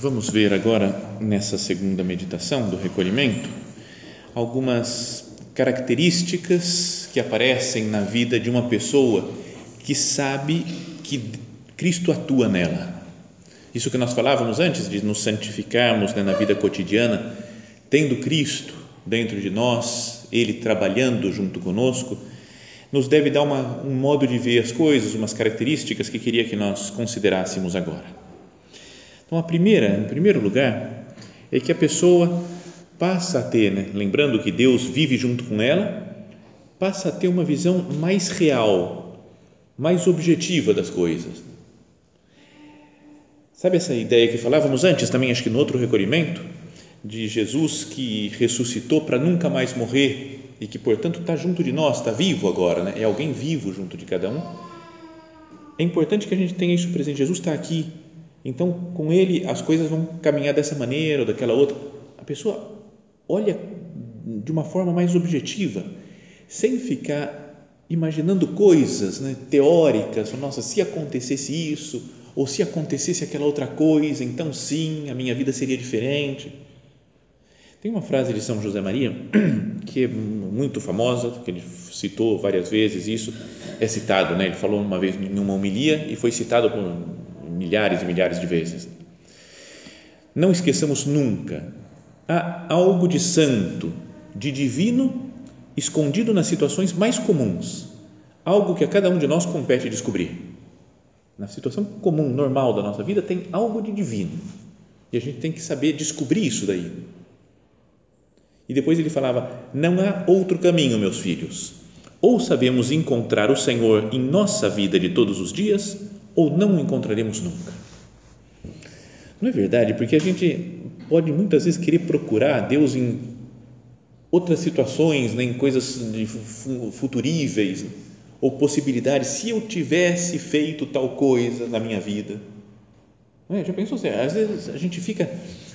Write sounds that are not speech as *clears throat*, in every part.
Vamos ver agora, nessa segunda meditação do recolhimento, algumas características que aparecem na vida de uma pessoa que sabe que Cristo atua nela. Isso que nós falávamos antes de nos santificarmos né, na vida cotidiana, tendo Cristo dentro de nós, Ele trabalhando junto conosco, nos deve dar uma, um modo de ver as coisas, umas características que queria que nós considerássemos agora. Então, a primeira, em primeiro lugar, é que a pessoa passa a ter, né, lembrando que Deus vive junto com ela, passa a ter uma visão mais real, mais objetiva das coisas. Sabe essa ideia que falávamos antes também, acho que no outro recolhimento, de Jesus que ressuscitou para nunca mais morrer e que, portanto, está junto de nós, está vivo agora, né? é alguém vivo junto de cada um. É importante que a gente tenha isso presente. Jesus está aqui, então, com ele, as coisas vão caminhar dessa maneira ou daquela outra. A pessoa olha de uma forma mais objetiva, sem ficar imaginando coisas né, teóricas. Nossa, se acontecesse isso, ou se acontecesse aquela outra coisa, então sim, a minha vida seria diferente. Tem uma frase de São José Maria *clears throat* que é muito famosa, que ele citou várias vezes isso, é citado, né? ele falou uma vez em uma homilia e foi citado por milhares e milhares de vezes. Não esqueçamos nunca, há algo de santo, de divino, escondido nas situações mais comuns, algo que a cada um de nós compete descobrir. Na situação comum, normal da nossa vida, tem algo de divino e a gente tem que saber descobrir isso daí. E depois ele falava: Não há outro caminho, meus filhos. Ou sabemos encontrar o Senhor em nossa vida de todos os dias, ou não o encontraremos nunca. Não é verdade? Porque a gente pode muitas vezes querer procurar Deus em outras situações, né, em coisas futuríveis ou possibilidades. Se eu tivesse feito tal coisa na minha vida. É? Já pensou assim? Às vezes a gente fica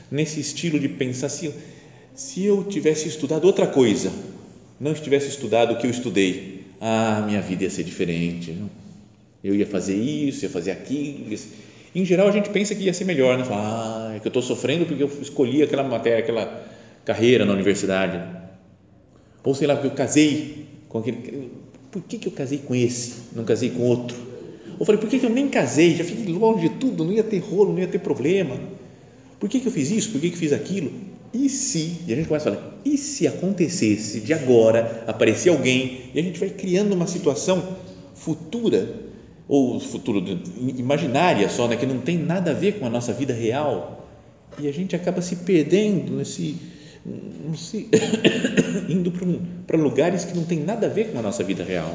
nesse estilo de pensar assim: se eu tivesse estudado outra coisa, não tivesse estudado o que eu estudei, ah, minha vida ia ser diferente. Não? Eu ia fazer isso, ia fazer aquilo. Em geral, a gente pensa que ia ser melhor, né? Fala, ah, é que eu estou sofrendo porque eu escolhi aquela matéria, aquela carreira na universidade. Ou sei lá, porque eu casei com aquele. Por que, que eu casei com esse, não casei com outro? Ou falei, por que, que eu nem casei? Já fiquei longe de tudo, não ia ter rolo, não ia ter problema. Por que, que eu fiz isso? Por que, que fiz aquilo? E se, e a gente começa a falar, e se acontecesse de agora aparecer alguém e a gente vai criando uma situação futura ou futuro imaginária só, né, que não tem nada a ver com a nossa vida real e a gente acaba se perdendo nesse, nesse *coughs* indo para lugares que não tem nada a ver com a nossa vida real.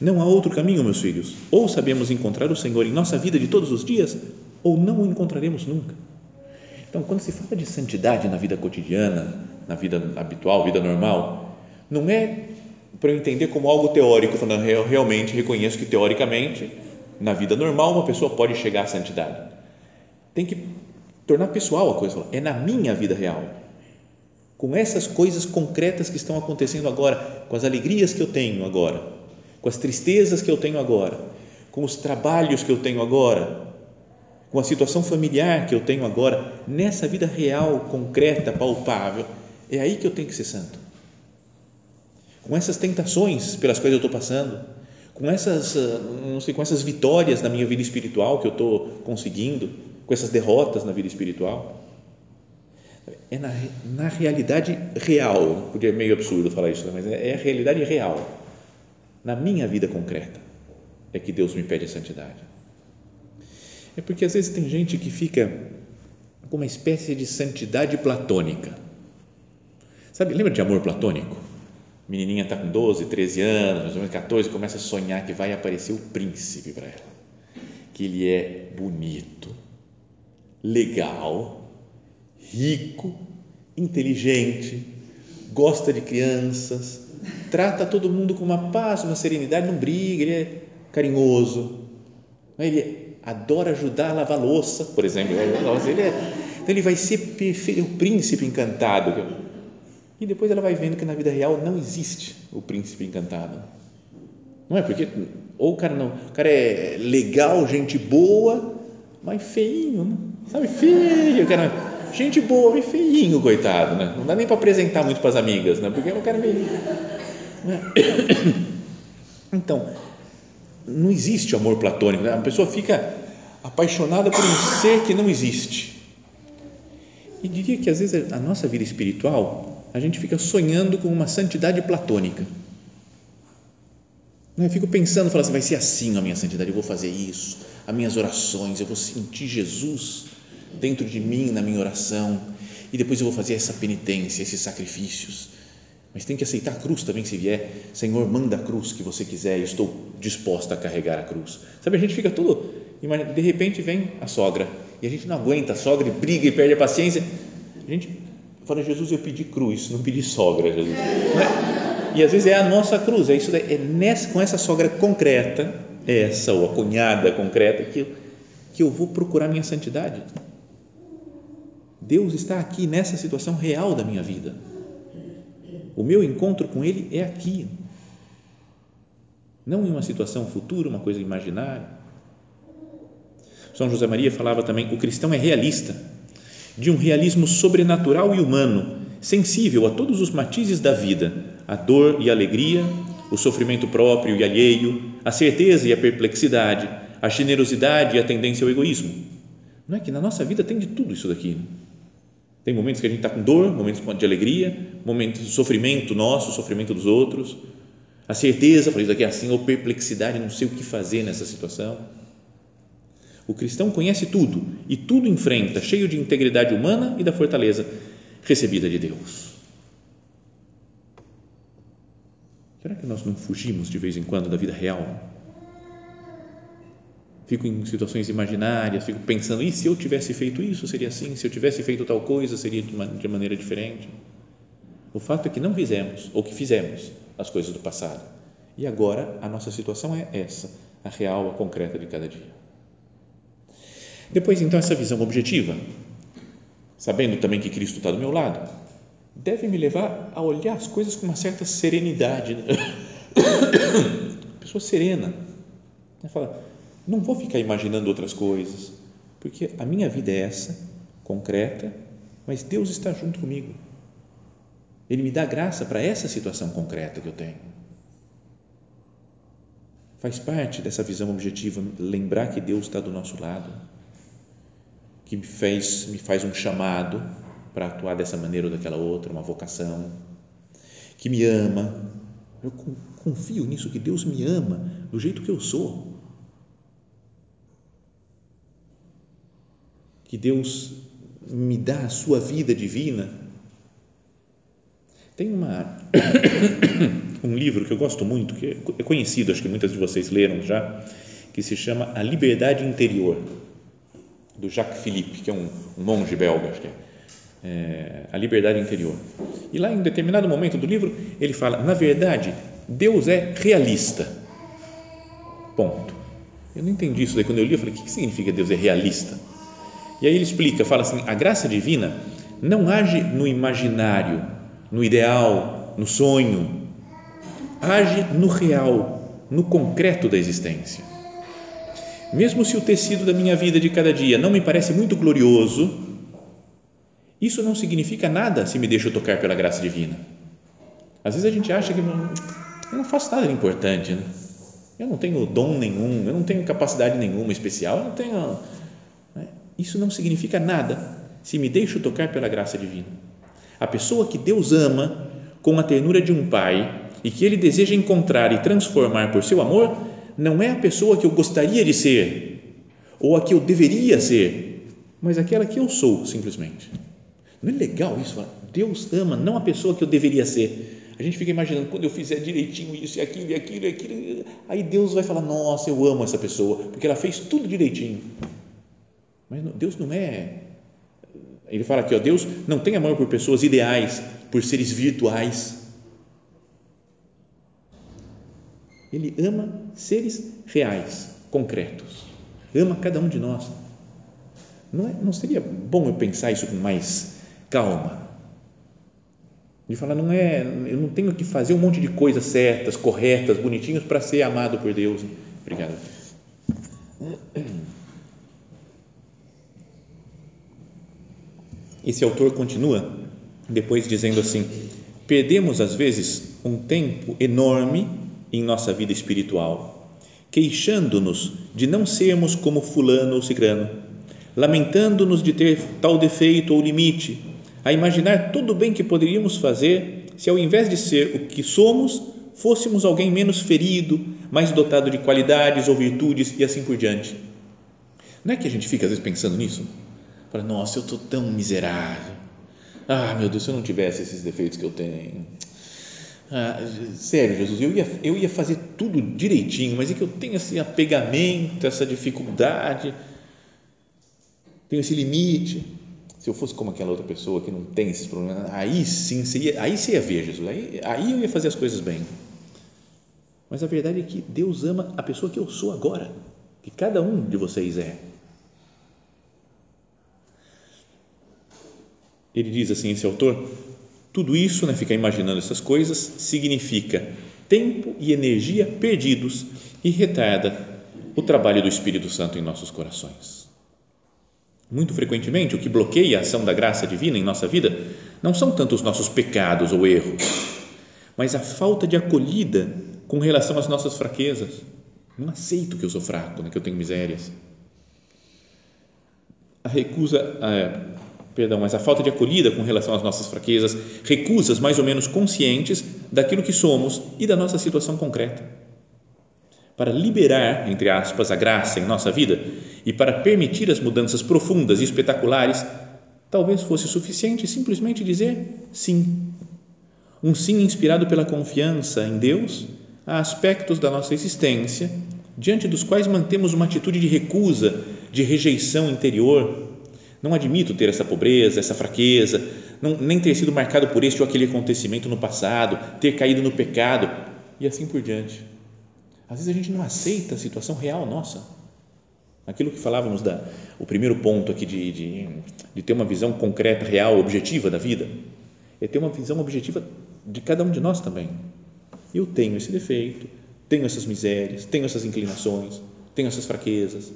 Não há outro caminho, meus filhos. Ou sabemos encontrar o Senhor em nossa vida de todos os dias, ou não o encontraremos nunca. Então, quando se fala de santidade na vida cotidiana, na vida habitual, vida normal, não é para eu entender como algo teórico, falando, eu realmente reconheço que teoricamente, na vida normal, uma pessoa pode chegar à santidade. Tem que tornar pessoal a coisa, é na minha vida real. Com essas coisas concretas que estão acontecendo agora, com as alegrias que eu tenho agora, com as tristezas que eu tenho agora, com os trabalhos que eu tenho agora, com a situação familiar que eu tenho agora, nessa vida real, concreta, palpável, é aí que eu tenho que ser santo com essas tentações pelas quais eu estou passando, com essas, ah, não sei, com essas vitórias na minha vida espiritual que eu estou conseguindo, com essas derrotas na vida espiritual. É na, na realidade real, podia meio absurdo falar isso, mas é, é a realidade real, na minha vida concreta, é que Deus me pede a santidade. É porque às vezes tem gente que fica com uma espécie de santidade platônica. Sabe, lembra de amor platônico? Menininha está com 12, 13 anos, mais ou menos 14, começa a sonhar que vai aparecer o príncipe para ela, que ele é bonito, legal, rico, inteligente, gosta de crianças, trata todo mundo com uma paz, uma serenidade, não briga, ele é carinhoso, ele adora ajudar a lavar louça, por exemplo, ele é, então ele vai ser o príncipe encantado, e depois ela vai vendo que na vida real não existe o príncipe encantado. Não é porque ou o cara não, o cara é legal, gente boa, mas feinho, né? sabe? Feio, cara, gente boa, mas feinho, coitado, né? Não dá nem para apresentar muito para as amigas, né? Porque o cara é meio né? *coughs* Então, não existe amor platônico, né? A pessoa fica apaixonada por um ser que não existe. E diria que às vezes a nossa vida espiritual a gente fica sonhando com uma santidade platônica. Eu fico pensando, falo assim, vai ser assim a minha santidade, eu vou fazer isso, as minhas orações, eu vou sentir Jesus dentro de mim na minha oração e depois eu vou fazer essa penitência, esses sacrifícios. Mas tem que aceitar a cruz também se vier. Senhor, manda a cruz que você quiser, eu estou disposta a carregar a cruz. Sabe, a gente fica tudo, de repente vem a sogra e a gente não aguenta a sogra e briga e perde a paciência. A gente Fala, Jesus, eu pedi cruz, não pedi sogra, Jesus. É? E às vezes é a nossa cruz, é isso daí, é nessa, com essa sogra concreta, essa ou a cunhada concreta, que eu, que eu vou procurar minha santidade. Deus está aqui nessa situação real da minha vida. O meu encontro com Ele é aqui, não em uma situação futura, uma coisa imaginária. São José Maria falava também: o cristão é realista de um realismo sobrenatural e humano, sensível a todos os matizes da vida, a dor e a alegria, o sofrimento próprio e alheio, a certeza e a perplexidade, a generosidade e a tendência ao egoísmo. Não é que na nossa vida tem de tudo isso daqui. Né? Tem momentos que a gente está com dor, momentos de alegria, momentos de sofrimento nosso, sofrimento dos outros, a certeza, falei isso daqui é assim, ou perplexidade, não sei o que fazer nessa situação o cristão conhece tudo e tudo enfrenta, cheio de integridade humana e da fortaleza recebida de Deus. Será que nós não fugimos de vez em quando da vida real? Fico em situações imaginárias, fico pensando, e se eu tivesse feito isso, seria assim? Se eu tivesse feito tal coisa, seria de, uma, de maneira diferente? O fato é que não fizemos, ou que fizemos, as coisas do passado. E agora a nossa situação é essa, a real, a concreta de cada dia. Depois, então, essa visão objetiva, sabendo também que Cristo está do meu lado, deve me levar a olhar as coisas com uma certa serenidade. Né? *coughs* Pessoa serena. Né? Fala, não vou ficar imaginando outras coisas, porque a minha vida é essa, concreta, mas Deus está junto comigo. Ele me dá graça para essa situação concreta que eu tenho. Faz parte dessa visão objetiva lembrar que Deus está do nosso lado que me fez, me faz um chamado para atuar dessa maneira ou daquela outra, uma vocação, que me ama. Eu confio nisso que Deus me ama do jeito que eu sou. Que Deus me dá a sua vida divina. Tem uma *coughs* um livro que eu gosto muito, que é conhecido, acho que muitas de vocês leram já, que se chama A Liberdade Interior do Jacques Philippe, que é um, um monge belga, acho que é, é, A Liberdade Interior. E lá, em determinado momento do livro, ele fala: na verdade, Deus é realista. Ponto. Eu não entendi isso daí quando eu li, eu falei: o que significa Deus é realista? E aí ele explica, fala assim: a graça divina não age no imaginário, no ideal, no sonho, age no real, no concreto da existência. Mesmo se o tecido da minha vida de cada dia não me parece muito glorioso, isso não significa nada se me deixo tocar pela graça divina. Às vezes a gente acha que não, eu não faço nada de importante, né? eu não tenho dom nenhum, eu não tenho capacidade nenhuma especial, eu não tenho. Né? Isso não significa nada se me deixo tocar pela graça divina. A pessoa que Deus ama com a ternura de um pai e que ele deseja encontrar e transformar por seu amor, não é a pessoa que eu gostaria de ser ou a que eu deveria ser, mas aquela que eu sou, simplesmente. Não é legal isso? Deus ama não a pessoa que eu deveria ser. A gente fica imaginando, quando eu fizer direitinho isso e aquilo e aquilo e aquilo, aí Deus vai falar: Nossa, eu amo essa pessoa, porque ela fez tudo direitinho. Mas Deus não é. Ele fala aqui: ó, Deus não tem amor por pessoas ideais, por seres virtuais. Ele ama seres reais, concretos. Ama cada um de nós. Não, é, não seria bom eu pensar isso com mais calma? De falar, não é, eu não tenho que fazer um monte de coisas certas, corretas, bonitinhos para ser amado por Deus. Obrigado. Esse autor continua depois dizendo assim: perdemos às vezes um tempo enorme em nossa vida espiritual, queixando-nos de não sermos como Fulano ou Cicrano, lamentando-nos de ter tal defeito ou limite, a imaginar tudo bem que poderíamos fazer se, ao invés de ser o que somos, fôssemos alguém menos ferido, mais dotado de qualidades ou virtudes e assim por diante. Não é que a gente fica às vezes pensando nisso? Fala, nossa, eu estou tão miserável. Ah, meu Deus, se eu não tivesse esses defeitos que eu tenho ah, sério, Jesus, eu ia, eu ia fazer tudo direitinho, mas é que eu tenho esse apegamento, essa dificuldade, tenho esse limite. Se eu fosse como aquela outra pessoa que não tem esses problemas, aí sim, você ia, aí você ia ver, Jesus, aí, aí eu ia fazer as coisas bem. Mas a verdade é que Deus ama a pessoa que eu sou agora, que cada um de vocês é. Ele diz assim, esse autor, tudo isso, né, ficar imaginando essas coisas, significa tempo e energia perdidos e retarda o trabalho do Espírito Santo em nossos corações. Muito frequentemente, o que bloqueia a ação da graça divina em nossa vida não são tanto os nossos pecados ou erros, mas a falta de acolhida com relação às nossas fraquezas. Não aceito que eu sou fraco, né, que eu tenho misérias. A recusa, a, perdão, mas a falta de acolhida com relação às nossas fraquezas, recusas mais ou menos conscientes daquilo que somos e da nossa situação concreta. Para liberar, entre aspas, a graça em nossa vida e para permitir as mudanças profundas e espetaculares, talvez fosse suficiente simplesmente dizer sim. Um sim inspirado pela confiança em Deus a aspectos da nossa existência, diante dos quais mantemos uma atitude de recusa, de rejeição interior, não admito ter essa pobreza, essa fraqueza, não, nem ter sido marcado por este ou aquele acontecimento no passado, ter caído no pecado e assim por diante. Às vezes a gente não aceita a situação real nossa. Aquilo que falávamos da o primeiro ponto aqui de, de, de ter uma visão concreta, real, objetiva da vida, é ter uma visão objetiva de cada um de nós também. Eu tenho esse defeito, tenho essas misérias, tenho essas inclinações, tenho essas fraquezas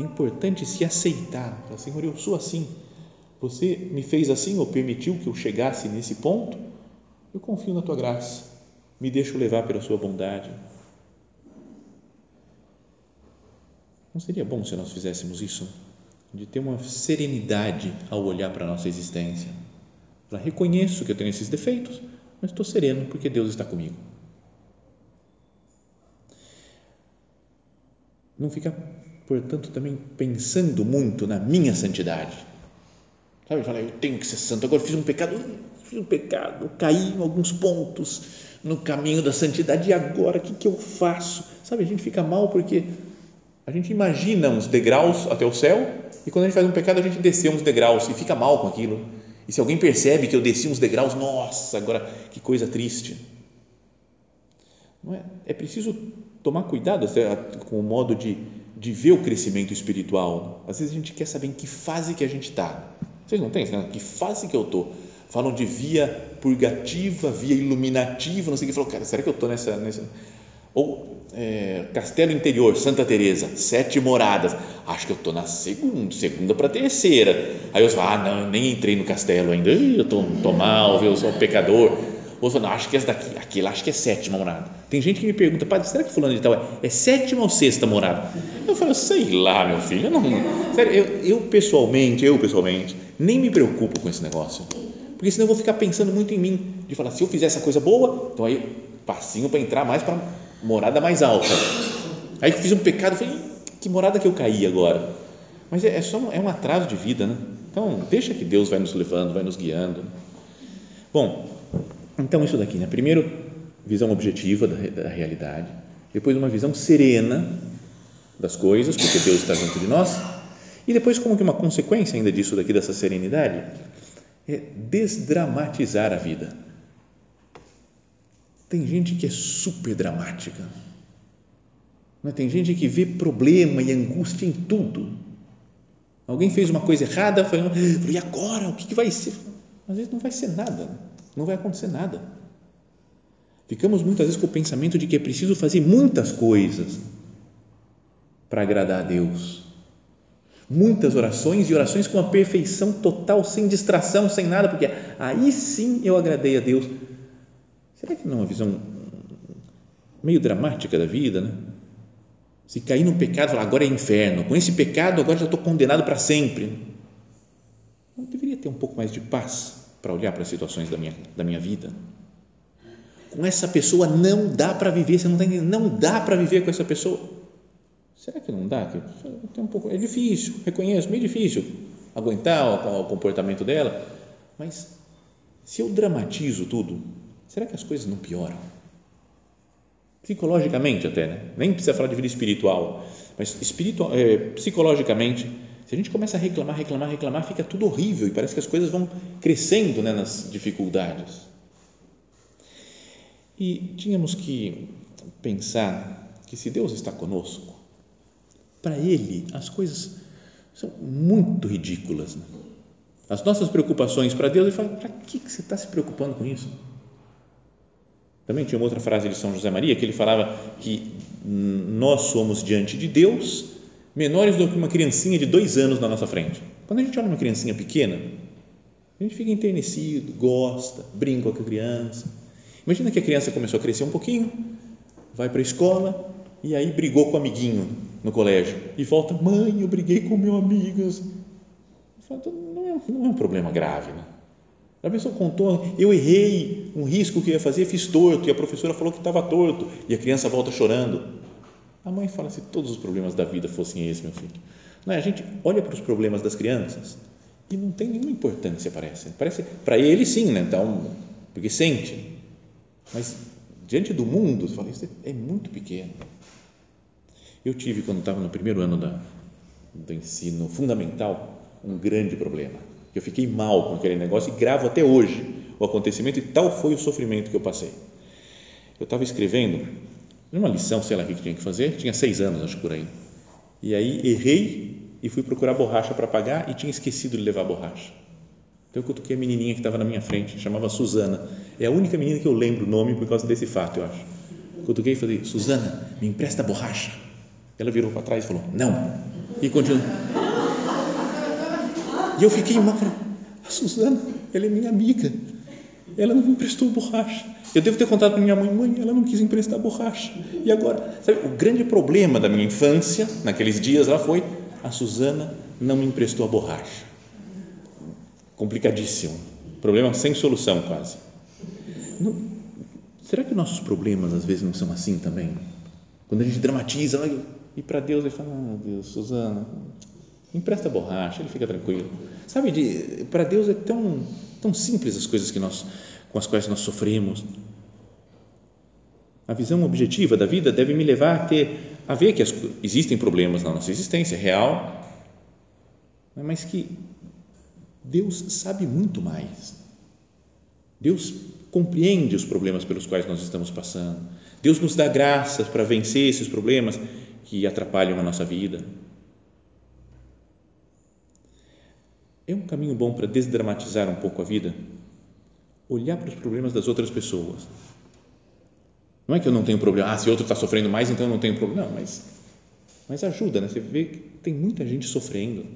é importante se aceitar. Falar, Senhor, eu sou assim. Você me fez assim ou permitiu que eu chegasse nesse ponto? Eu confio na tua graça. Me deixo levar pela sua bondade. Não seria bom se nós fizéssemos isso? De ter uma serenidade ao olhar para a nossa existência. Falar, reconheço que eu tenho esses defeitos, mas estou sereno porque Deus está comigo. Não fica portanto, também pensando muito na minha santidade. Sabe, fala, eu tenho que ser santo, agora fiz um pecado, fiz um pecado, caí em alguns pontos no caminho da santidade, e agora o que, que eu faço? Sabe, a gente fica mal porque a gente imagina uns degraus até o céu e quando a gente faz um pecado a gente desceu uns degraus e fica mal com aquilo. E se alguém percebe que eu desci uns degraus, nossa, agora que coisa triste. Não é? é preciso tomar cuidado com o modo de de ver o crescimento espiritual. Às vezes a gente quer saber em que fase que a gente está. Vocês não têm? Né? Que fase que eu estou? Falam de via purgativa, via iluminativa, não sei o que. Falam, cara, será que eu estou nessa, nessa? Ou é, Castelo Interior, Santa Teresa, sete moradas. Acho que eu estou na segunda, segunda para terceira. Aí eu falo, ah, não, nem entrei no castelo ainda. eu estou mal, eu sou um pecador Não, acho que essa daqui, aquele acho que é sétima morada. Tem gente que me pergunta, padre, será que fulano de tal é, é sétima ou sexta morada? Eu falo, sei lá, meu filho, eu não, sério, eu, eu pessoalmente, eu pessoalmente, nem me preocupo com esse negócio, porque senão eu vou ficar pensando muito em mim, de falar, se eu fizer essa coisa boa, então aí passinho para entrar mais para morada mais alta. Aí fiz um pecado, falei, que morada que eu caí agora? Mas é, é só é um atraso de vida, né? Então, deixa que Deus vai nos levando, vai nos guiando. Bom, então isso daqui, né? Primeiro, visão objetiva da, da realidade. Depois, uma visão serena das coisas, porque Deus está junto de nós. E depois, como que uma consequência ainda disso daqui, dessa serenidade, é desdramatizar a vida. Tem gente que é super dramática. Não é? Tem gente que vê problema e angústia em tudo. Alguém fez uma coisa errada, foi, e agora? O que, vai ser? Às vezes não vai ser nada, não vai acontecer nada. Ficamos muitas vezes com o pensamento de que é preciso fazer muitas coisas para agradar a Deus. Muitas orações e orações com a perfeição total, sem distração, sem nada, porque aí sim eu agradei a Deus. Será que não é uma visão meio dramática da vida, né? Se cair no pecado, falar, agora é inferno. Com esse pecado, agora já estou condenado para sempre. Não deveria ter um pouco mais de paz para olhar para as situações da minha, da minha vida. Com essa pessoa não dá para viver, você não está entendendo? Não dá para viver com essa pessoa. Será que não dá? Um pouco, é difícil, reconheço, meio difícil aguentar o, o comportamento dela, mas se eu dramatizo tudo, será que as coisas não pioram? Psicologicamente até, né? nem precisa falar de vida espiritual, mas espiritual, é, psicologicamente, se a gente começa a reclamar, reclamar, reclamar, fica tudo horrível e parece que as coisas vão crescendo né, nas dificuldades. E tínhamos que pensar que se Deus está conosco, para ele, as coisas são muito ridículas. Né? As nossas preocupações para Deus, ele fala: para que você está se preocupando com isso? Também tinha uma outra frase de São José Maria que ele falava que nós somos diante de Deus menores do que uma criancinha de dois anos na nossa frente. Quando a gente olha uma criancinha pequena, a gente fica enternecido, gosta, brinca com a criança. Imagina que a criança começou a crescer um pouquinho, vai para a escola e aí brigou com o amiguinho no colégio e volta, mãe, eu briguei com meu amigo. Não é, não é um problema grave, né? A pessoa contou, eu errei um risco que eu ia fazer, fiz torto e a professora falou que estava torto e a criança volta chorando. A mãe fala se todos os problemas da vida fossem esses, meu filho. Não é? A gente olha para os problemas das crianças e não tem nenhuma importância, parece. Parece para ele sim, né? Então, porque sente. Mas diante do mundo, fala, isso é muito pequeno. Eu tive, quando estava no primeiro ano da, do ensino fundamental, um grande problema. Eu fiquei mal com aquele negócio e gravo até hoje o acontecimento e tal foi o sofrimento que eu passei. Eu estava escrevendo uma lição, sei lá o que tinha que fazer, tinha seis anos, acho por aí. E aí errei e fui procurar borracha para pagar e tinha esquecido de levar borracha. Então eu cutuquei a menininha que estava na minha frente, chamava Suzana. É a única menina que eu lembro o nome por causa desse fato, eu acho. Cutuquei e falei, Suzana, me empresta borracha. Ela virou para trás e falou, não. E continuou. E eu fiquei mal, falei, a Suzana, ela é minha amiga. Ela não me emprestou borracha. Eu devo ter contado para minha mãe, mãe, ela não quis emprestar borracha. E agora, sabe, o grande problema da minha infância, naqueles dias lá, foi a Suzana não me emprestou a borracha. Complicadíssimo. Problema sem solução, quase. Não, será que nossos problemas às vezes não são assim também? Quando a gente dramatiza, e para Deus ele fala: Ah, Deus, Suzana, empresta borracha, ele fica tranquilo. Sabe, para Deus é tão, tão simples as coisas que nós, com as quais nós sofremos. A visão objetiva da vida deve me levar a ter, a ver que as, existem problemas na nossa existência, real, mas que Deus sabe muito mais. Deus compreende os problemas pelos quais nós estamos passando. Deus nos dá graças para vencer esses problemas que atrapalham a nossa vida. É um caminho bom para desdramatizar um pouco a vida, olhar para os problemas das outras pessoas. Não é que eu não tenho problema, ah, se outro está sofrendo mais, então eu não tenho problema. Não, mas, mas ajuda, né? Você vê que tem muita gente sofrendo,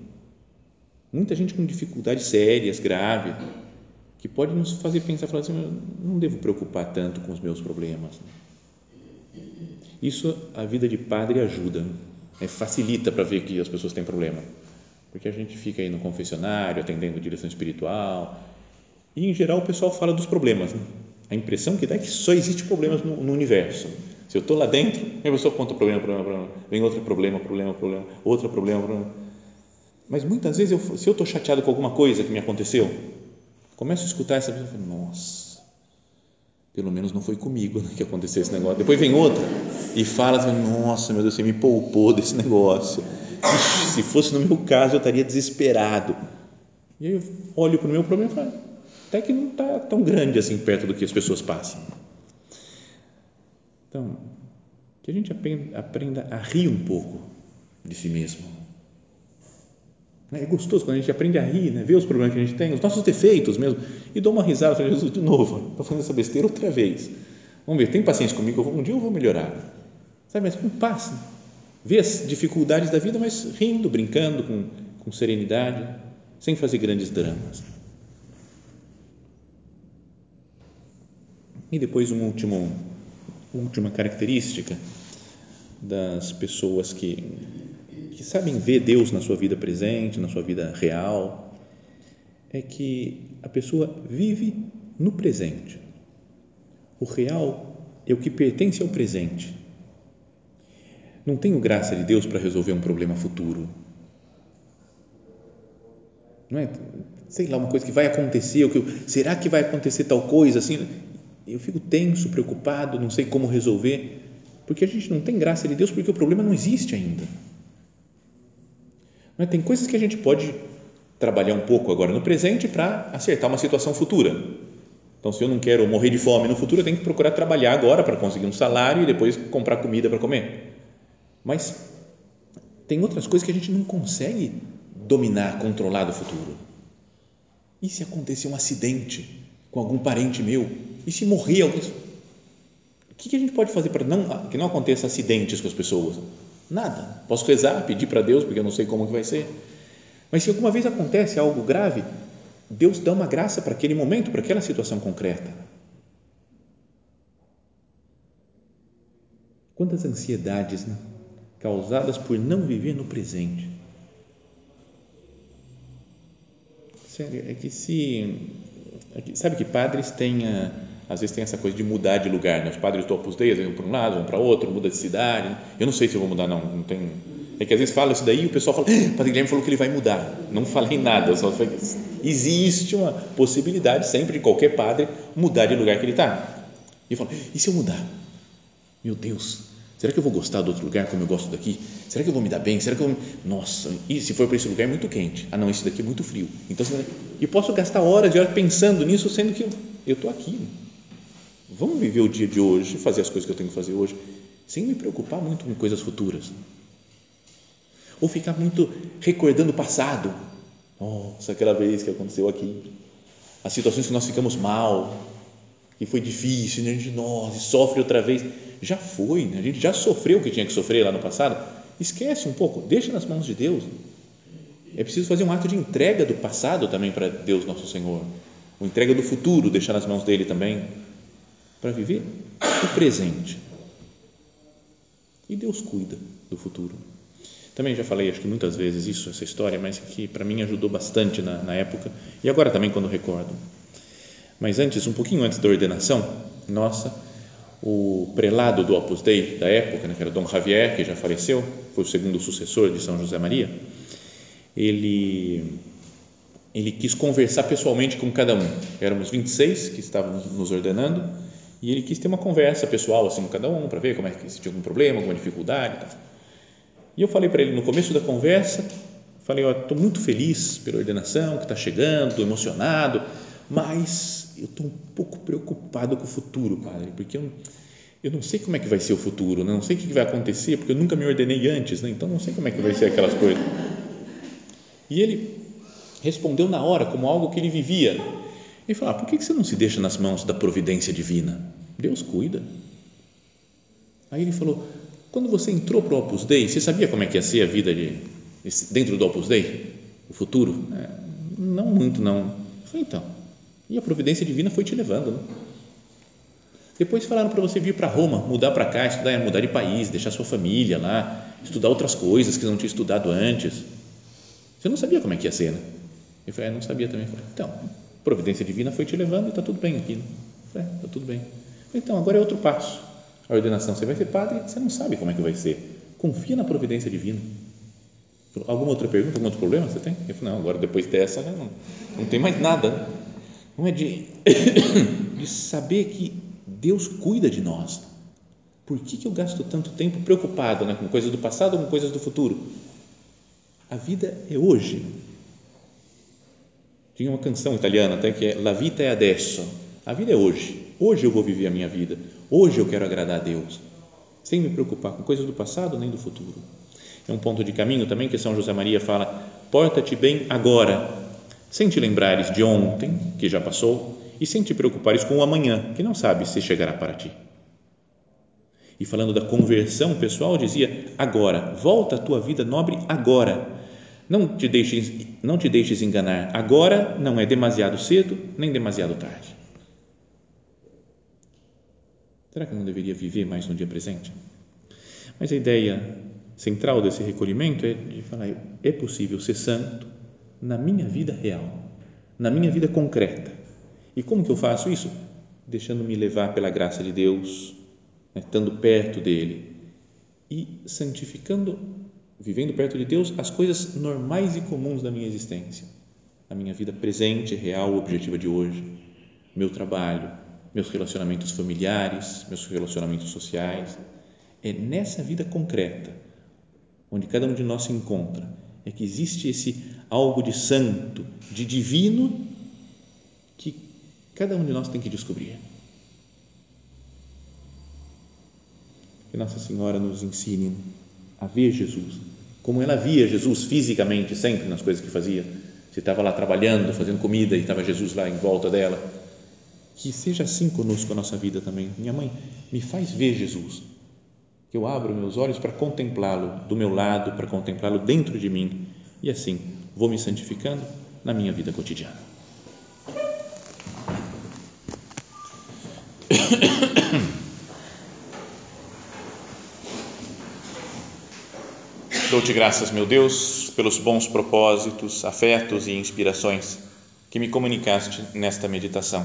muita gente com dificuldades sérias, graves, que pode nos fazer pensar, falar assim, eu não devo preocupar tanto com os meus problemas. Isso a vida de padre ajuda, né? facilita para ver que as pessoas têm problema, porque a gente fica aí no confessionário atendendo direção espiritual e em geral o pessoal fala dos problemas. Né? A impressão que dá é que só existe problemas no, no universo. Se eu estou lá dentro, a pessoa conta problema, problema, problema, vem outro problema, problema, problema, outro problema, problema. Mas muitas vezes, eu, se eu estou chateado com alguma coisa que me aconteceu, começo a escutar essa pessoa e falo, nossa, pelo menos não foi comigo né, que aconteceu esse negócio. Depois vem outra e fala assim, nossa, meu Deus, você me poupou desse negócio. Ixi, se fosse no meu caso, eu estaria desesperado. E aí eu olho para o meu problema e falo, até que não está tão grande assim perto do que as pessoas passam. Então, que a gente aprenda a rir um pouco de si mesmo. É gostoso quando a gente aprende a rir, né? ver os problemas que a gente tem, os nossos defeitos mesmo, e dou uma risada, falo, Jesus, de novo, estou fazendo essa besteira outra vez. Vamos ver, tem paciência comigo, um dia eu vou melhorar. Sabe, mas com paz, ver as dificuldades da vida, mas rindo, brincando, com, com serenidade, sem fazer grandes dramas. E depois uma último, última característica das pessoas que, que sabem ver Deus na sua vida presente, na sua vida real, é que a pessoa vive no presente. O real é o que pertence ao presente. Não tenho graça de Deus para resolver um problema futuro. Não é, sei lá, uma coisa que vai acontecer, ou que será que vai acontecer tal coisa assim? Eu fico tenso, preocupado, não sei como resolver, porque a gente não tem graça de Deus porque o problema não existe ainda. Mas tem coisas que a gente pode trabalhar um pouco agora no presente para acertar uma situação futura. Então, se eu não quero morrer de fome no futuro, eu tenho que procurar trabalhar agora para conseguir um salário e depois comprar comida para comer. Mas tem outras coisas que a gente não consegue dominar, controlar do futuro. E se acontecer um acidente com algum parente meu? E se morrer alguém? O que a gente pode fazer para não, que não aconteça acidentes com as pessoas? Nada. Posso rezar, pedir para Deus, porque eu não sei como que vai ser. Mas se alguma vez acontece algo grave, Deus dá uma graça para aquele momento, para aquela situação concreta. Quantas ansiedades né? causadas por não viver no presente. Sério, é que se. É que, sabe que padres têm. A, às vezes tem essa coisa de mudar de lugar. Né? Os padres do Dei, vão para um lado, vão para outro, muda de cidade. Eu não sei se eu vou mudar, não. não tem, é que às vezes fala isso daí e o pessoal fala, ah, Padre Guilherme falou que ele vai mudar. Não falei nada, só falei, existe uma possibilidade sempre de qualquer padre mudar de lugar que ele está. E eu falo, e se eu mudar? Meu Deus, será que eu vou gostar do outro lugar como eu gosto daqui? Será que eu vou me dar bem? Será que eu vou... Nossa, e se for para esse lugar é muito quente? Ah, não, esse daqui é muito frio. Então, e posso gastar horas e horas pensando nisso, sendo que eu estou aqui. Vamos viver o dia de hoje, fazer as coisas que eu tenho que fazer hoje, sem me preocupar muito com coisas futuras. Ou ficar muito recordando o passado. Nossa, aquela vez que aconteceu aqui. As situações que nós ficamos mal, que foi difícil, né? a gente nós, sofre outra vez. Já foi, né? a gente já sofreu o que tinha que sofrer lá no passado. Esquece um pouco, deixa nas mãos de Deus. É preciso fazer um ato de entrega do passado também para Deus nosso Senhor. Uma entrega do futuro, deixar nas mãos dele também para viver o presente. E Deus cuida do futuro. Também já falei, acho que muitas vezes isso, essa história, mas que para mim ajudou bastante na, na época e agora também quando recordo. Mas antes, um pouquinho antes da ordenação, nossa, o prelado do Opus Dei da época, né, que era Dom Javier, que já faleceu, foi o segundo sucessor de São José Maria, ele ele quis conversar pessoalmente com cada um. Éramos 26 que estávamos nos ordenando e ele quis ter uma conversa pessoal assim com cada um para ver como é que se tinha algum problema, alguma dificuldade, e tal. E eu falei para ele no começo da conversa, falei, estou muito feliz pela ordenação que está chegando, estou emocionado, mas eu estou um pouco preocupado com o futuro, padre, porque eu, eu não sei como é que vai ser o futuro, né? não sei o que vai acontecer, porque eu nunca me ordenei antes, né? então não sei como é que vai ser aquelas coisas. E ele respondeu na hora como algo que ele vivia ele falou: ah, por que você não se deixa nas mãos da providência divina? Deus cuida. Aí ele falou: quando você entrou para o Opus Dei, você sabia como é que ia ser a vida de, dentro do Opus Dei? O futuro? É, não muito, não. Falei: então. E a providência divina foi te levando, né? Depois falaram para você vir para Roma, mudar para cá, estudar, mudar de país, deixar sua família lá, estudar outras coisas que não tinha estudado antes. Você não sabia como é que ia ser, né? Eu falei, é, não sabia também. Falei, então, providência divina foi te levando e está tudo bem aqui. Né? É, está tudo bem. Então, agora é outro passo. A ordenação, você vai ser padre, você não sabe como é que vai ser. Confia na providência divina. Alguma outra pergunta, algum outro problema você tem? Eu falei, não, agora depois dessa né, não, não tem mais nada. Não é de, *coughs* de saber que Deus cuida de nós. Por que, que eu gasto tanto tempo preocupado né, com coisas do passado ou com coisas do futuro? A vida é hoje. Tinha uma canção italiana até que é La vita è adesso. A vida é hoje. Hoje eu vou viver a minha vida. Hoje eu quero agradar a Deus. Sem me preocupar com coisas do passado nem do futuro. É um ponto de caminho também que São José Maria fala: porta-te bem agora, sem te lembrares de ontem, que já passou, e sem te preocupares com o amanhã, que não sabes se chegará para ti. E falando da conversão pessoal, dizia: agora, volta a tua vida nobre agora. Não te deixes, não te deixes enganar. Agora não é demasiado cedo nem demasiado tarde. Será que não deveria viver mais no dia presente? Mas a ideia central desse recolhimento é de falar: é possível ser santo na minha vida real, na minha vida concreta. E como que eu faço isso? Deixando-me levar pela graça de Deus, né, estando perto dele e santificando, vivendo perto de Deus as coisas normais e comuns da minha existência, a minha vida presente, real, objetiva de hoje, meu trabalho, meus relacionamentos familiares, meus relacionamentos sociais. É nessa vida concreta onde cada um de nós se encontra, é que existe esse algo de santo, de divino, que cada um de nós tem que descobrir. Que Nossa Senhora nos ensine a ver Jesus, como ela via Jesus fisicamente, sempre nas coisas que fazia. Se estava lá trabalhando, fazendo comida e estava Jesus lá em volta dela. Que seja assim conosco a nossa vida também. Minha mãe, me faz ver Jesus que eu abro meus olhos para contemplá-lo do meu lado, para contemplá-lo dentro de mim e assim vou me santificando na minha vida cotidiana. *coughs* Dou-te graças, meu Deus, pelos bons propósitos, afetos e inspirações que me comunicaste nesta meditação.